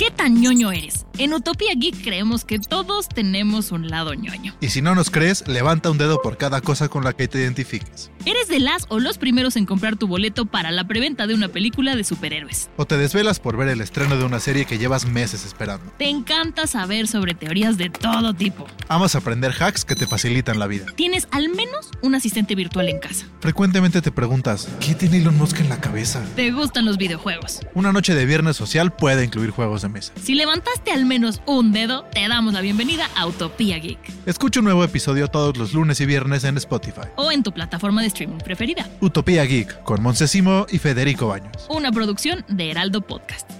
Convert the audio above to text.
¿Qué tan ñoño eres? En Utopía Geek creemos que todos tenemos un lado ñoño. Y si no nos crees, levanta un dedo por cada cosa con la que te identifiques. ¿Eres de las o los primeros en comprar tu boleto para la preventa de una película de superhéroes? O te desvelas por ver el estreno de una serie que llevas meses esperando. Te encanta saber sobre teorías de todo tipo. Amas aprender hacks que te facilitan la vida. Tienes al menos un asistente virtual en casa. Frecuentemente te preguntas, ¿qué tiene Elon Musk en la cabeza? Te gustan los videojuegos. Una noche de viernes social puede incluir juegos de mesa. Si levantaste al menos un dedo, te damos la bienvenida a Utopía Geek. Escucha un nuevo episodio todos los lunes y viernes en Spotify. O en tu plataforma de streaming preferida. Utopía Geek con Montesimo y Federico Baños. Una producción de Heraldo Podcast.